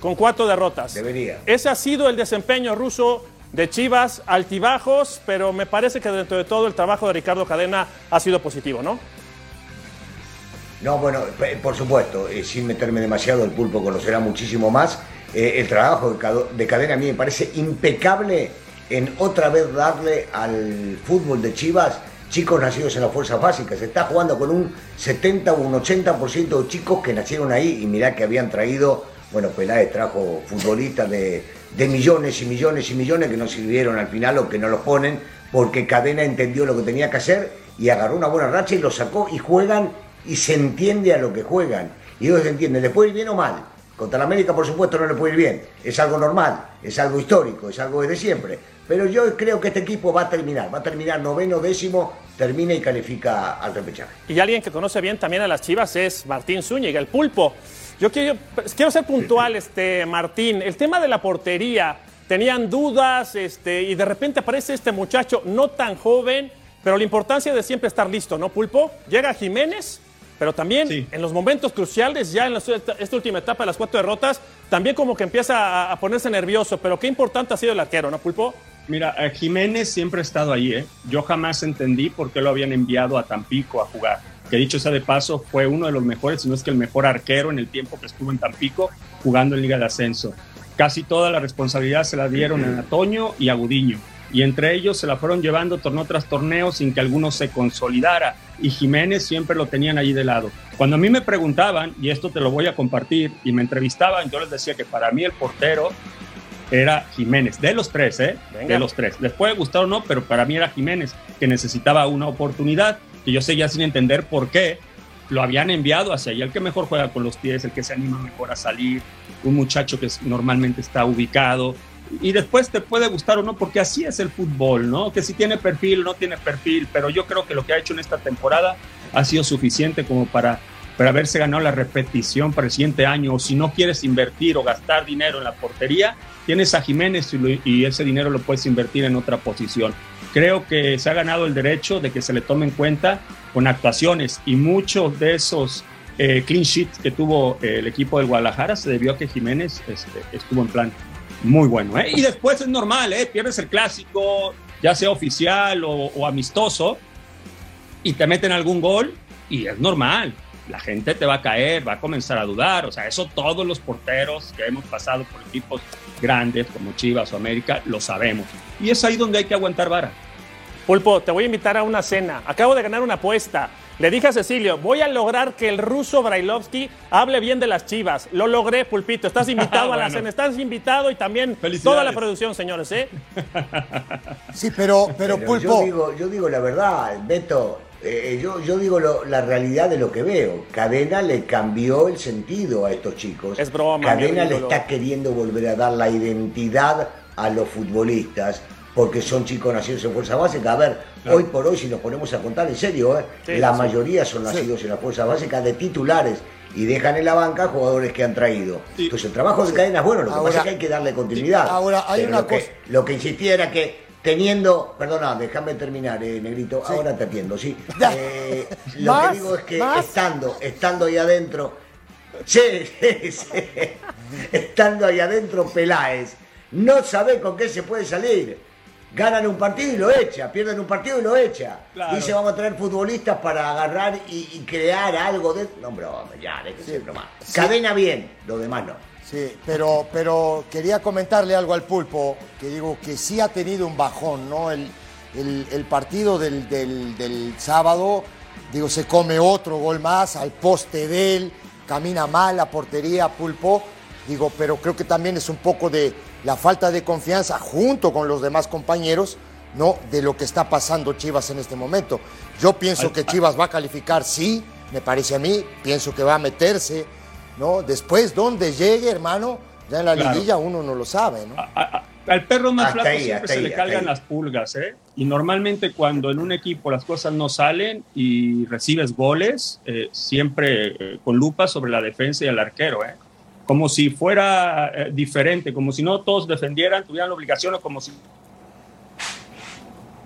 con cuatro derrotas. Debería. Ese ha sido el desempeño ruso de Chivas, altibajos, pero me parece que dentro de todo el trabajo de Ricardo Cadena ha sido positivo, ¿no? No, bueno, por supuesto, eh, sin meterme demasiado, el pulpo conocerá muchísimo más. Eh, el trabajo de, cadena a mí me parece impecable en otra vez darle al fútbol de Chivas chicos nacidos en las fuerzas básicas. Se está jugando con un 70 o un 80% de chicos que nacieron ahí y mirá que habían traído, bueno, Peláez trajo futbolistas de, de millones y millones y millones que no sirvieron al final o que no los ponen porque Cadena entendió lo que tenía que hacer y agarró una buena racha y lo sacó y juegan y se entiende a lo que juegan. Y ellos entienden, ¿le puede ir bien o mal? Contra la América, por supuesto, no le puede ir bien. Es algo normal, es algo histórico, es algo desde siempre. Pero yo creo que este equipo va a terminar, va a terminar noveno, décimo, termina y califica al repechaje. Y alguien que conoce bien también a las Chivas es Martín Zúñiga, el pulpo. Yo quiero, quiero ser puntual, (laughs) este, Martín. El tema de la portería, tenían dudas este, y de repente aparece este muchacho no tan joven, pero la importancia de siempre estar listo, ¿no, Pulpo? Llega Jiménez, pero también en los momentos cruciales, ya en la, esta última etapa de las cuatro derrotas, también como que empieza a, a, ponerse nervioso, pero qué importante ha sido el arquero, ¿no, Pulpo? Mira, Jiménez siempre ha estado ahí, ¿eh? Yo jamás entendí por qué lo habían enviado a Tampico a jugar. Que dicho sea de paso, fue uno de los mejores, si no es que el mejor arquero en el tiempo que estuvo en Tampico jugando en Liga de Ascenso. Casi toda la responsabilidad se la dieron a Toño y a Gudiño. Y entre ellos se la fueron llevando torneo tras torneo sin que alguno se consolidara. Y Jiménez siempre lo tenían ahí de lado. Cuando a mí me preguntaban, y esto te lo voy a compartir, y me entrevistaban, yo les decía que para mí el portero era Jiménez, de los tres, ¿eh? De los tres. Les puede gustar o no, pero para mí era Jiménez, que necesitaba una oportunidad, que yo seguía sin entender por qué lo habían enviado hacia allá, el que mejor juega con los pies, el que se anima mejor a salir, un muchacho que normalmente está ubicado. Y después te puede gustar o no, porque así es el fútbol, ¿no? Que si tiene perfil o no tiene perfil, pero yo creo que lo que ha hecho en esta temporada ha sido suficiente como para, para haberse ganado la repetición para el siguiente año. O si no quieres invertir o gastar dinero en la portería, tienes a Jiménez y, ese dinero lo puedes invertir en otra posición. Creo que se ha ganado el derecho de que se le tome en cuenta con actuaciones y muchos de esos eh, clean sheets que tuvo eh, el equipo del Guadalajara se debió a que Jiménez este, estuvo en plan muy bueno. ¿eh? Y después es normal, ¿eh? pierdes el clásico, ya sea oficial o, o, amistoso, y te meten algún gol y es normal. La gente te va a caer, va a comenzar a dudar. O sea, eso todos los porteros que hemos pasado por equipos grandes como Chivas o América lo sabemos. Y es ahí donde hay que aguantar vara. Pulpo, te voy a invitar a una cena. Acabo de ganar una apuesta. Le dije a Cecilio, voy a lograr que el ruso Brailovsky hable bien de las chivas. Lo logré, Pulpito. Estás invitado bueno. a la cena. Estás invitado y también toda la producción, señores, ¿eh? Sí, pero, pero, Pero Pulpo. Yo digo, yo digo la verdad, Beto. eh, yo, yo digo lo- la realidad de lo que veo. Cadena le cambió el sentido a estos chicos. Es broma, Cadena le está queriendo volver a dar la identidad a los futbolistas. Porque son chicos nacidos en fuerza básica. A ver, hoy por hoy, si nos ponemos a contar en serio, ¿eh? Sí, la sí. mayoría son nacidos en la fuerza básica de titulares y dejan en la banca jugadores que han traído. Entonces, el trabajo de cadena es bueno, lo que Ahora- pasa es que hay que darle continuidad. Ahora, hay Pero una lo que- cosa- lo que insistía era que teniendo, perdona, déjame terminar, eh, Negrito, ahora te atiendo, sí. Eh, lo que digo es que ¿Más? estando, estando ahí adentro, sí, sí, sí, (laughs) estando ahí adentro Peláez, no sabe con qué se puede salir. Ganan un partido y lo echa, pierden un partido y lo echa. Claro. Dice vamos a traer futbolistas para agarrar y, y crear algo de... No, hombre, hombre, ya, déjese bromar. Cadena bien, lo demás no. Sí, pero, pero quería comentarle algo al pulpo, que digo que sí ha tenido un bajón, ¿no? El, el- el partido del, del- del sábado, digo, se come otro gol más al poste de él, camina mal la portería, pulpo, digo, pero creo que también es un poco de la falta de confianza junto con los demás compañeros, ¿no? De lo que está pasando Chivas en este momento. Yo pienso que Chivas va a calificar, sí, me parece a mí, pienso que va a meterse, ¿no? Después, donde llegue, hermano, ya en la Claro. liguilla uno no lo sabe, ¿no? A- a- al perro más flaco siempre hasta se ahí, le cargan las pulgas, ¿eh? Y normalmente cuando en un equipo las cosas no salen y recibes goles, eh, siempre eh, con lupa sobre la defensa y el arquero, ¿eh? Como si fuera eh, diferente, como si no todos defendieran, tuvieran la obligación o como si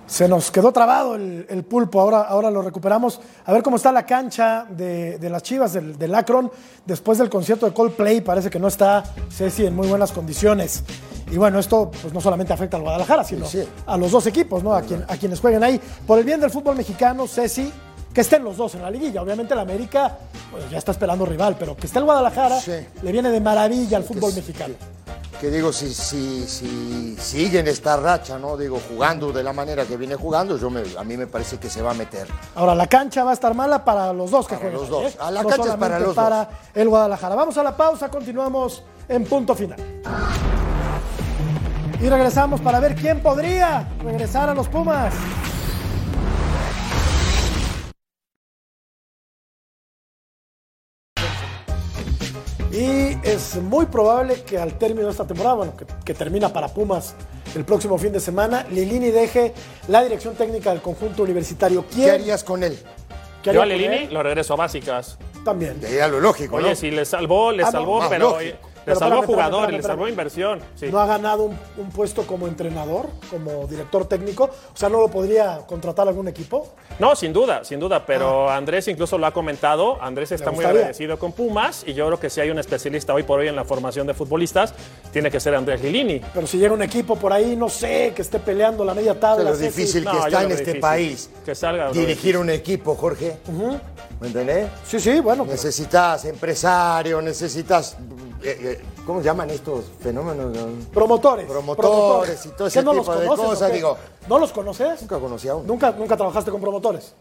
Se nos quedó trabado el, el pulpo, ahora, ahora lo recuperamos. A ver cómo está la cancha de, de las Chivas, del, del Akron. Después del concierto de Coldplay, parece que no está Ceci en muy buenas condiciones. Y bueno, esto pues, no solamente afecta al Guadalajara, sino Sí, sí. a los dos equipos, ¿no? A, quien- a quienes jueguen ahí. Por el bien del fútbol mexicano, Ceci, que estén los dos en la liguilla. Obviamente el América bueno, ya está esperando rival, pero que esté el Guadalajara Sí. le viene de maravilla al fútbol mexicano. que digo, si, si, si siguen esta racha, ¿no? Digo, jugando de la manera que viene jugando, yo me- a mí me parece que se va a meter. Ahora, la cancha va a estar mala para los dos que Para juegan. los dos. ¿eh? A la No cancha es para los para dos. el Guadalajara. Vamos a la pausa, continuamos en punto final. Y regresamos para ver quién podría regresar a los Pumas. Y es muy probable que al término de esta temporada, bueno, que, que termina para Pumas el próximo fin de semana, Lilini deje la dirección técnica del conjunto universitario. ¿Quién ¿Qué harías con él? ¿Qué Yo a Lilini él? lo regreso a básicas. También. Sería lo lógico, Oye, ¿no? si le salvó, le Ah, salvó, más pero lógico. Le Pero salvó espérame, jugador, espérame, le salvó inversión. Sí. no ha ganado un, un puesto como entrenador, como director técnico. O sea, no lo podría contratar algún equipo. No, sin duda, sin duda, pero Andrés incluso lo ha comentado, Andrés está muy agradecido con Pumas y yo creo que si hay un especialista hoy por hoy en la formación de futbolistas, tiene que ser Andrés Lilini. Pero si llega un equipo por ahí, no sé, que esté peleando la media tabla. lo Ceci. difícil que está lo en este difícil. país. Que salga. lo Dirigir un equipo, Jorge. ¿Me entendés? Sí, sí, bueno. pero- Necesitas empresario, necesitas. Eh, eh, ¿Cómo llaman estos fenómenos? Promotores. Promotores y todo ese ¿Qué, no tipo los de conoces cosas, digo. ¿No los conoces? Nunca conocí a uno. ¿Nunca, nunca trabajaste con promotores?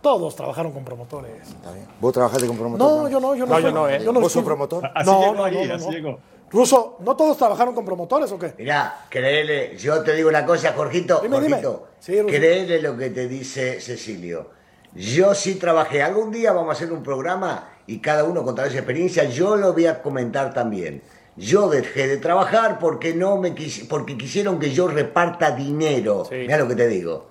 Todos trabajaron con promotores. Está bien. ¿Vos trabajaste con promotores? No, yo no, yo no. No, yo no, ¿eh? no ¿Vos sos promotor? Así No, llegó no, ahí, no, no, así no. llegó. Ruso, ¿no todos trabajaron con promotores o qué? Mirá, créele, yo te digo una cosa, Jorgito, Dime, dime. Jorgito, Sí, Ruso. créele lo que te dice Cecilio. Yo sí trabajé, algún día vamos a hacer un programa y cada uno contará su experiencia, yo lo voy a comentar también. Yo dejé de trabajar porque no me quis- porque quisieron que yo reparta dinero. Sí. Mira lo que te digo.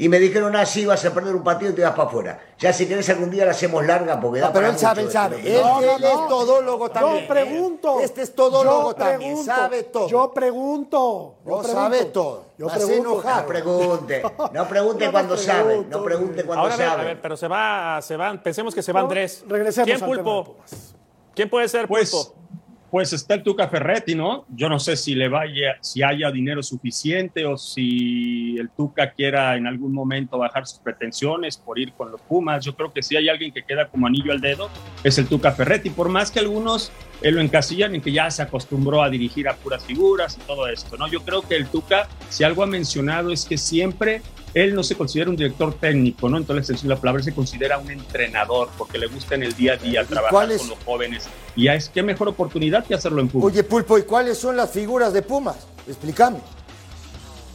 Y me dijeron, ah, sí, vas a perder un partido y te vas para afuera. Ya si querés algún día la hacemos larga porque da No, pero para él sabe, él mucho sabe. Él, No, no, él no. es todólogo también. Yo pregunto. Este es todólogo Yo también, pregunto. sabe todo. Yo pregunto. Yo No pregunto. sabe todo. Yo pregunto. enojar. No pregunte, no pregunte (laughs) cuando sabe, no pregunte cuando Ahora a ver, sabe. a ver, pero se va, se van, pensemos que se va No, Andrés. regresemos ¿Quién pulpo? ¿Quién puede ser Pues, pulpo? pues está el Tuca Ferretti, ¿no? Yo no sé si le vaya, si haya dinero suficiente o si el Tuca quiera en algún momento bajar sus pretensiones por ir con los Pumas. Yo creo que si hay alguien que queda como anillo al dedo es el Tuca Ferretti, por más que algunos eh, lo encasillan en que ya se acostumbró a dirigir a puras figuras y todo esto, ¿no? Yo creo que el Tuca, si algo ha mencionado es que siempre él no se considera un director técnico, ¿no? Entonces la palabra se considera un entrenador porque le gusta en el día a día trabajar con los jóvenes. Y es qué mejor oportunidad que hacerlo en público. Oye, Pulpo, ¿y cuáles son las figuras de Pumas? Explícame.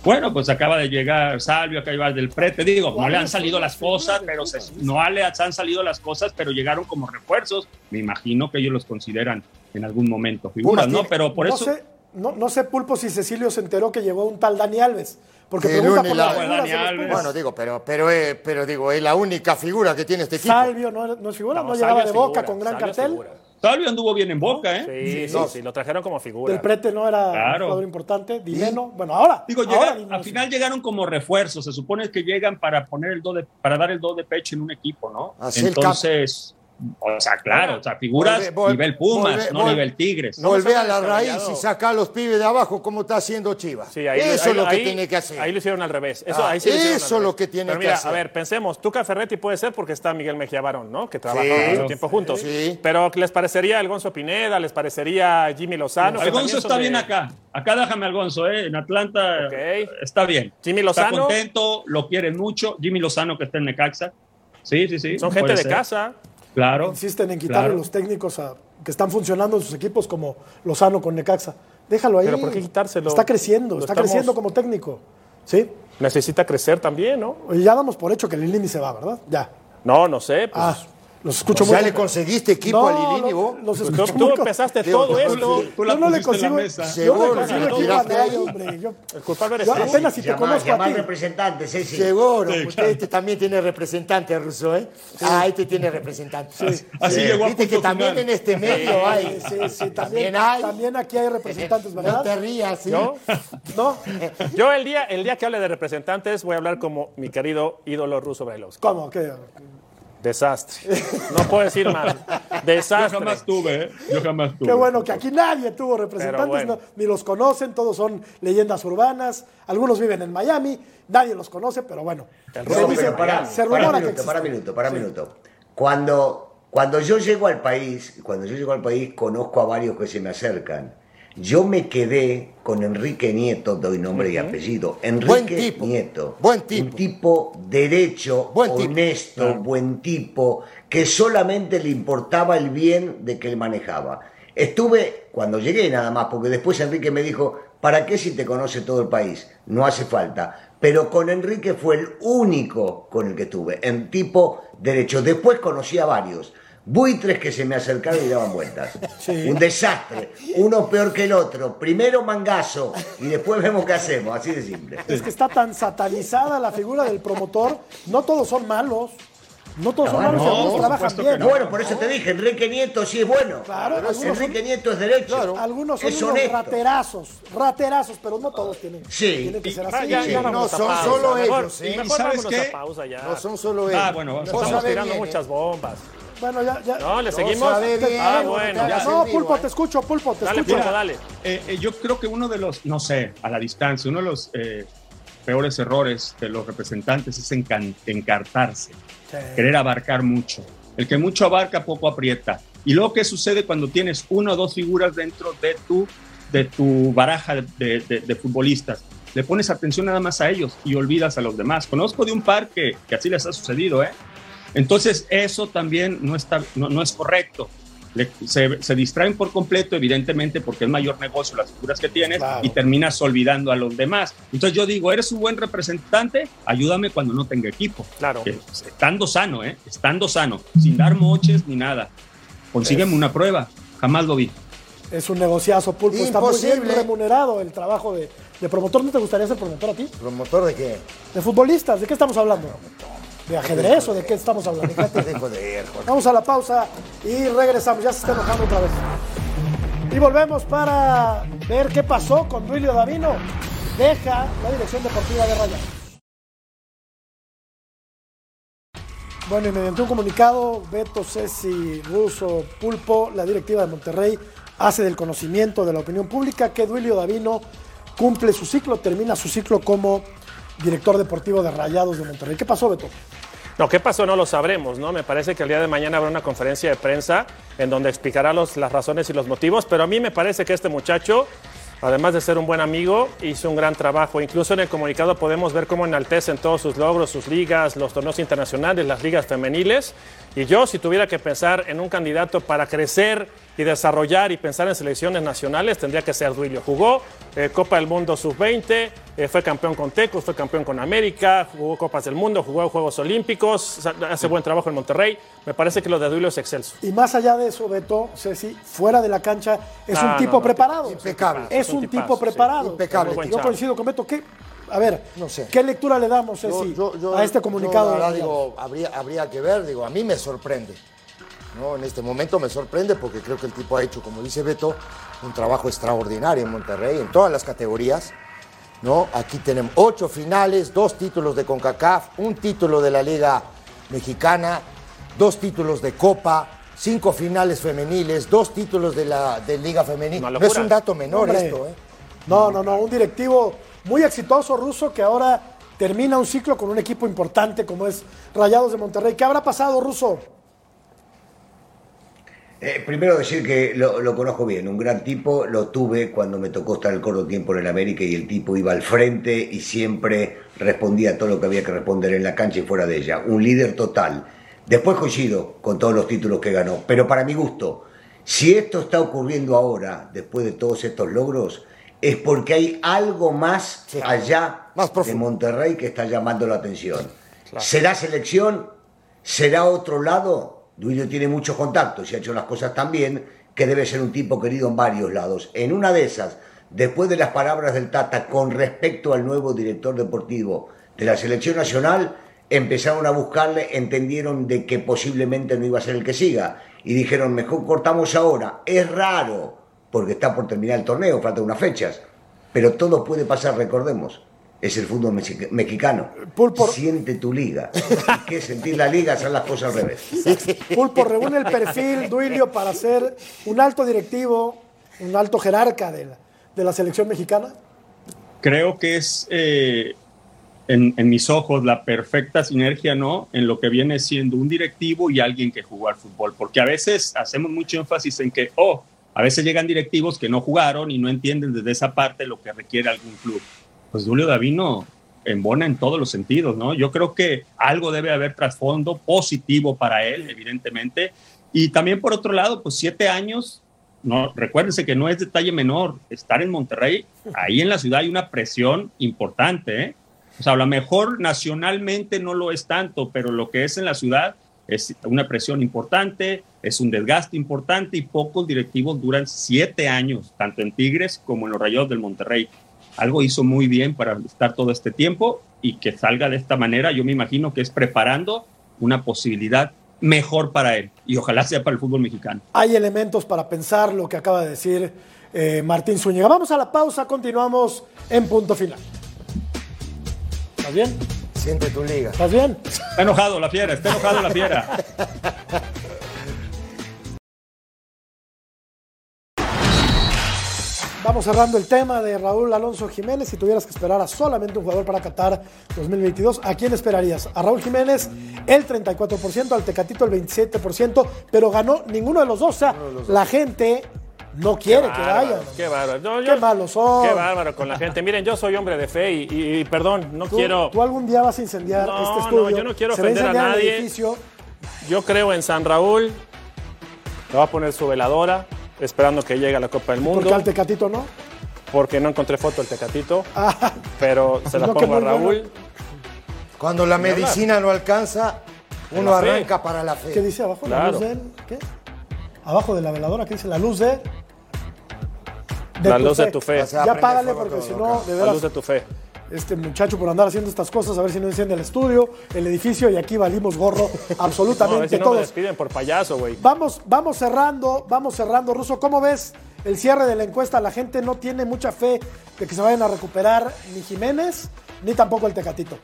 Bueno, pues acaba de llegar Salvio, acaba del Prete. Digo, no le han salido las cosas, pero se, no le han salido las cosas, pero llegaron como refuerzos. Me imagino que ellos los consideran en algún momento figuras, Pumas ¿no? Pero por no eso. Sé, no, no sé, Pulpo, si Cecilio se enteró que llegó un tal Dani Alves. Porque pregunta el por Bueno, digo, pero, pero, eh, pero digo, es la única figura que tiene este equipo. Salvio no, no es figura, no, No, llegaba de boca con gran Salvio cartel. figura. Salvio anduvo bien en boca, ¿eh? Sí, sí, no. sí, lo trajeron como figura. Del Prete no era Claro. un jugador importante. Dineno. Bueno, ahora. Digo, ahora Dineno al sí. final llegaron como refuerzos. Se supone que llegan para poner el do de, para dar el do de pecho en un equipo, ¿no? Así el Entonces, o sea, claro, o sea, figuras Volve- nivel Pumas, volve- no nivel Tigres. No a la raíz y saca a los pibes de abajo como está haciendo Chivas. Sí, ahí, eso ahí- es lo que ahí- tiene que hacer. Ahí lo hicieron al revés. Eso, Ah, ahí sí lo eso revés. que tiene Pero que mira, hacer. A ver, pensemos. Tuca Ferretti puede ser porque está Miguel Mejía Barón, ¿no? Que trabajaron Sí. mucho tiempo juntos. Sí. Pero ¿les parecería el Gonzo Pineda? ¿Les parecería Jimmy Lozano? que Algonzo está de- bien acá. Acá déjame Algonzo, ¿eh? En Atlanta está bien. Jimmy Está Lozano. contento, lo quieren mucho. Jimmy Lozano que está en Necaxa. Sí, sí, sí. Son gente de ser. casa. Claro. Insisten en quitarle claro. los técnicos a- que están funcionando en sus equipos como Lozano con Necaxa. Déjalo ahí. Pero ¿por qué quitárselo? Está creciendo, Lo está estamos- creciendo como técnico. ¿Sí? Necesita crecer también, ¿no? Oye, ya damos por hecho que Lilini se va, ¿verdad? Ya. No, no sé. Pues, Ah, los escucho O sea, muy le conseguiste equipo No, a Lilini, no, vos. Los pues escucho tú, tú muy- empezaste Digo, todo tú- esto. Tú la yo no le en consigo, la mesa. yo Seguro, no consigo la equipo a nadie, hombre. Yo, El culpable eres yo tú. apenas si te conozco a ti. representante, Ceci. Seguro, porque este también tiene representante ruso, ¿eh? Ah, este tiene representante. Así llegó a Viste que punto también final. en este medio hay. Sí, sí, sí, también, También hay. también aquí hay representantes, No ¿verdad? te rías, ¿sí? ¿Yo? ¿No? (laughs) Yo el día, el día que hable de representantes voy a hablar como mi querido ídolo ruso Brailovsky. ¿Cómo? ¿Qué? Desastre. No puedo decir más. Yo Desastre. jamás tuve, ¿eh? Yo jamás tuve. Qué bueno que aquí nadie tuvo representantes, bueno. no- ni los conocen, todos son leyendas urbanas, algunos viven en Miami, nadie los conoce, pero bueno. El se No, dice- pero para, se para rumora que minuto, para minuto, para minuto. Cuando, cuando yo llego al país, cuando yo llego al país, conozco a varios que se me acercan. Yo me quedé con Enrique Nieto, doy nombre y apellido. Enrique Nieto. Buen tipo. Un tipo derecho, honesto, buen tipo, que solamente le importaba el bien de que él manejaba. Estuve cuando llegué nada más, porque después Enrique me dijo, ¿para qué si te conoce todo el país? No hace falta. Pero con Enrique fue el único con el que estuve, en tipo derecho. Después conocí a varios buitres que se me acercaron y daban vueltas. Un desastre, uno peor que el otro. Primero mangazo y después vemos qué hacemos, así de simple. Es que está tan satanizada la figura del promotor, no todos son malos. No todos son malos, algunos trabajan bien. Bueno, por eso te dije, Enrique Nieto sí es bueno. Claro, Enrique Nieto es derecho. Algunos son es unos honesto. raterazos, raterazos, pero no todos tienen, Sí. tienen que ser Ah, así. ya, ya no son pausa. solo Mejor- ellos, ¿sí? y mejor ¿Y sabes vámonos qué? a pausa ya. No son solo ellos. Ah, bueno, estamos tirando bien, muchas bombas. Bueno, ya, ya. No, le No seguimos. sabe bien, ah, no bueno. te ya. No, Pulpo, te escucho, Pulpo, te Dale, escucho. Pulpo, dale. Eh, eh, yo creo que uno de los, no sé, a la distancia, uno de los eh, peores errores de los representantes es encan- encartarse, querer abarcar mucho. El que mucho abarca, poco aprieta. Y luego, ¿qué sucede cuando tienes una o dos figuras dentro de tu, de tu baraja de, de- de futbolistas? Le pones atención nada más a ellos y olvidas a los demás. Conozco de un par que, que así les ha sucedido, ¿eh? Entonces, eso también no, está, no, no es correcto. Le- se, se distraen por completo, evidentemente, porque es mayor negocio las figuras que tienes Claro. y terminas olvidando a los demás. Entonces yo digo, eres un buen representante, ayúdame cuando no tenga equipo. Claro. Que, pues, estando sano, ¿eh? Estando sano, sin dar moches ni nada. Consígueme una prueba. Jamás lo vi. Es un negociazo, Pulpo. Está muy bien Imposible. remunerado el trabajo de, de promotor. ¿No te gustaría ser promotor a ti? ¿Promotor de qué? ¿De futbolistas? ¿De qué estamos hablando? ¿De ajedrez o de qué estamos hablando? (laughs) De joder, Jorge. Vamos a la pausa y regresamos. Ya se está enojando otra vez. Y volvemos para ver qué pasó con Duilio Davino. Deja la dirección deportiva de Rayados. Bueno, y mediante un comunicado, Beto, Ceci, Russo, Pulpo, la directiva de Monterrey hace del conocimiento de la opinión pública que Duilio Davino cumple su ciclo, termina su ciclo como director deportivo de Rayados de Monterrey. ¿Qué pasó, Beto? No, ¿qué pasó? No lo sabremos, ¿no? Me parece que el día de mañana habrá una conferencia de prensa en donde explicará los- las razones y los motivos, pero a mí me parece que este muchacho, además de ser un buen amigo, hizo un gran trabajo. Incluso en el comunicado podemos ver cómo enaltecen todos sus logros, sus ligas, los torneos internacionales, las ligas femeniles. Y yo, si tuviera que pensar en un candidato para crecer y desarrollar y pensar en selecciones nacionales, tendría que ser Duilio. Jugó eh, Copa del Mundo Sub-20, eh, fue campeón con Tecos, fue campeón con América, jugó Copas del Mundo, jugó Juegos Olímpicos, hace buen trabajo en Monterrey. Me parece que lo de Duilio es excelso. Y más allá de eso, Beto, Ceci, fuera de la cancha, es un no, tipo no, preparado. Impecable. Es un un tipazo, tipo sí. preparado. Impecable. Yo coincido con Beto. ¿Qué? A ver, No sé. ¿qué lectura le damos, Ceci, Yo- yo- yo- a este comunicado? yo, digo, habría, habría que ver, digo, a mí me sorprende. ¿No? En este momento me sorprende porque creo que el tipo ha hecho, como dice Beto, un trabajo extraordinario en Monterrey, en todas las categorías. ¿no? Aquí tenemos ocho finales, dos títulos de CONCACAF, un título de la Liga Mexicana, dos títulos de Copa, cinco finales femeniles, dos títulos de la de Liga Femenina. Una No es un dato menor Hombre. esto, ¿eh? No, no, no, un directivo muy exitoso ruso que ahora termina un ciclo con un equipo importante como es Rayados de Monterrey. ¿Qué habrá pasado, ruso? Eh, primero decir que lo, lo conozco bien, un gran tipo, lo tuve cuando me tocó estar el corto tiempo en el América y el tipo iba al frente y siempre respondía a todo lo que había que responder en la cancha y fuera de ella. Un líder total. Después coincido con todos los títulos que ganó, pero para mi gusto, si esto está ocurriendo ahora, después de todos estos logros, es porque hay algo más Sí. allá Más de. Monterrey que está llamando la atención. ¿Será selección? ¿Será otro lado? Duilio tiene muchos contactos y ha hecho las cosas tan bien que debe ser un tipo querido en varios lados. En una de esas, después de las palabras del Tata con respecto al nuevo director deportivo de la selección nacional, empezaron a buscarle, entendieron de que posiblemente no iba a ser el que siga y dijeron, mejor cortamos ahora. Es raro, porque está por terminar el torneo, faltan unas fechas, pero todo puede pasar, recordemos. Es el fútbol mexic- mexicano. Pulpo- Siente tu liga. ¿Y ¿Qué sentir la liga? Hacer las cosas al revés. (laughs) Pulpo reúne el perfil, Duilio, para ser un alto directivo, un alto jerarca de la, de la selección mexicana. creo que es eh, en, en mis ojos la perfecta sinergia, ¿no? En lo que viene siendo un directivo y alguien que jugó al fútbol, porque a veces hacemos mucho énfasis en que, oh, A veces llegan directivos que no jugaron y no entienden desde esa parte lo que requiere algún club. Pues Julio Davino embona en todos los sentidos, ¿no? Yo creo que algo debe haber trasfondo positivo para él, evidentemente. Y también por otro lado, pues siete años, no, recuérdense que no es detalle menor estar en Monterrey, ahí en la ciudad hay una presión importante, ¿eh? O sea, a lo mejor nacionalmente no lo es tanto, pero lo que es en la ciudad es una presión importante, es un desgaste importante y pocos directivos duran siete años, tanto en Tigres como en los Rayos del Monterrey. Algo hizo muy bien para estar todo este tiempo y que salga de esta manera, yo me imagino que es preparando una posibilidad mejor para él y ojalá sea para el fútbol mexicano. Hay elementos para pensar lo que acaba de decir eh, Martín Zúñiga. Vamos a la pausa, continuamos en punto final. ¿Estás bien? Siente tu liga. ¿Estás bien? Está enojado la fiera, está enojado la fiera. (laughs) Vamos cerrando el tema de Raúl Alonso Jiménez. Si tuvieras que esperar a solamente un jugador para Qatar 2022, ¿a quién esperarías? A Raúl Jiménez el 34%, al Tecatito el 27%, pero ganó ninguno de los dos. O sea, la gente no quiere que vayan. Qué bárbaro. No, Qué malos son. Qué bárbaro con la gente. Miren, yo soy hombre de fe y, y- y perdón, no Tú, quiero. tú algún día vas a incendiar No, este no, estudio. yo no quiero Se ofender a nadie. edificio. Yo creo en San Raúl. Le va a poner su veladora, esperando que llegue a la Copa del Mundo. Porque al Tecatito no. Porque no encontré foto del Tecatito. (laughs) Ah, Pero (laughs) se la pongo a Raúl. bueno. Cuando la medicina no alcanza, uno la fe. arranca para la fe. ¿Qué dice abajo? La luz de él. ¿Qué? Abajo de la veladora, ¿qué dice? La luz de. La luz de tu fe. O sea, Ya págale porque si ¿no? de La veras, luz de tu fe. Este muchacho por andar haciendo estas cosas, a ver si no enciende el estudio, el edificio y aquí valimos gorro (laughs) No, a ver absolutamente si no me todos. despiden por payaso, güey. Vamos, vamos cerrando, vamos cerrando. Ruso, ¿cómo ves el cierre de la encuesta? La gente no tiene mucha fe de que se vayan a recuperar ni Jiménez ni tampoco el Tecatito.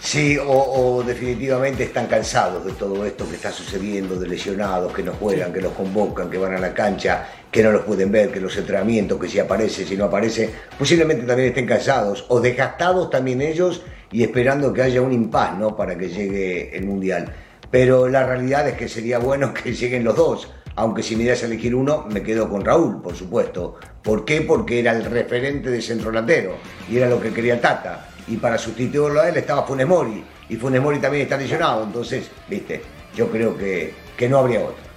Sí, o, o definitivamente están cansados de todo esto que está sucediendo, de lesionados que no juegan, que los convocan, que van a la cancha, que no los pueden ver, que los entrenamientos, que si aparece, si no aparece, posiblemente también estén cansados o desgastados también ellos y esperando que haya un impas, ¿no? Para que llegue el Mundial. Pero la realidad es que sería bueno (laughs) que lleguen los dos, aunque si me das a elegir uno, me quedo con Raúl, por supuesto. ¿Por qué? Porque era el referente de centro delantero y era lo que quería Tata. Y para sustituirlo a él estaba Funes Mori. Y Funes Mori también está lesionado. Entonces, viste, yo creo que, que no habría otro.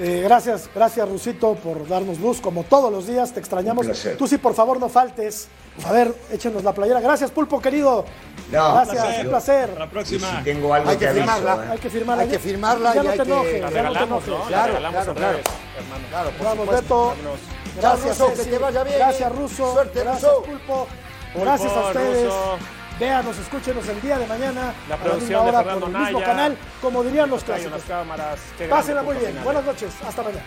Eh, gracias, gracias Rusito por darnos luz como todos los días, te extrañamos. Tú sí, por favor, no faltes. A ver, échenos la playera. Gracias, Pulpo querido. No, gracias, placer. un placer. Hasta la Y próxima. si tengo algo Hay que que aviso, firmarla. ¿eh? Hay que firmarla. Hay que firmarla ya y no hay te que- enojes, ya no te enojes. ¿no? Claro, claro, otra claro. vez, hermano. Claro, por Vamos, supuesto. Beto. Vámonos. Gracias, Ruso, que te vaya bien, Gracias. Ruso. Suerte, Gracias, Ruso. Pulpo. Gracias a ustedes. Ruso. Véanos, escúchenos el día de mañana. La a producción misma de hora Fernando por el mismo Naya. canal, como dirían los clásicos. cámaras. Pásenla muy bien. final, Buenas eh. noches. Hasta mañana.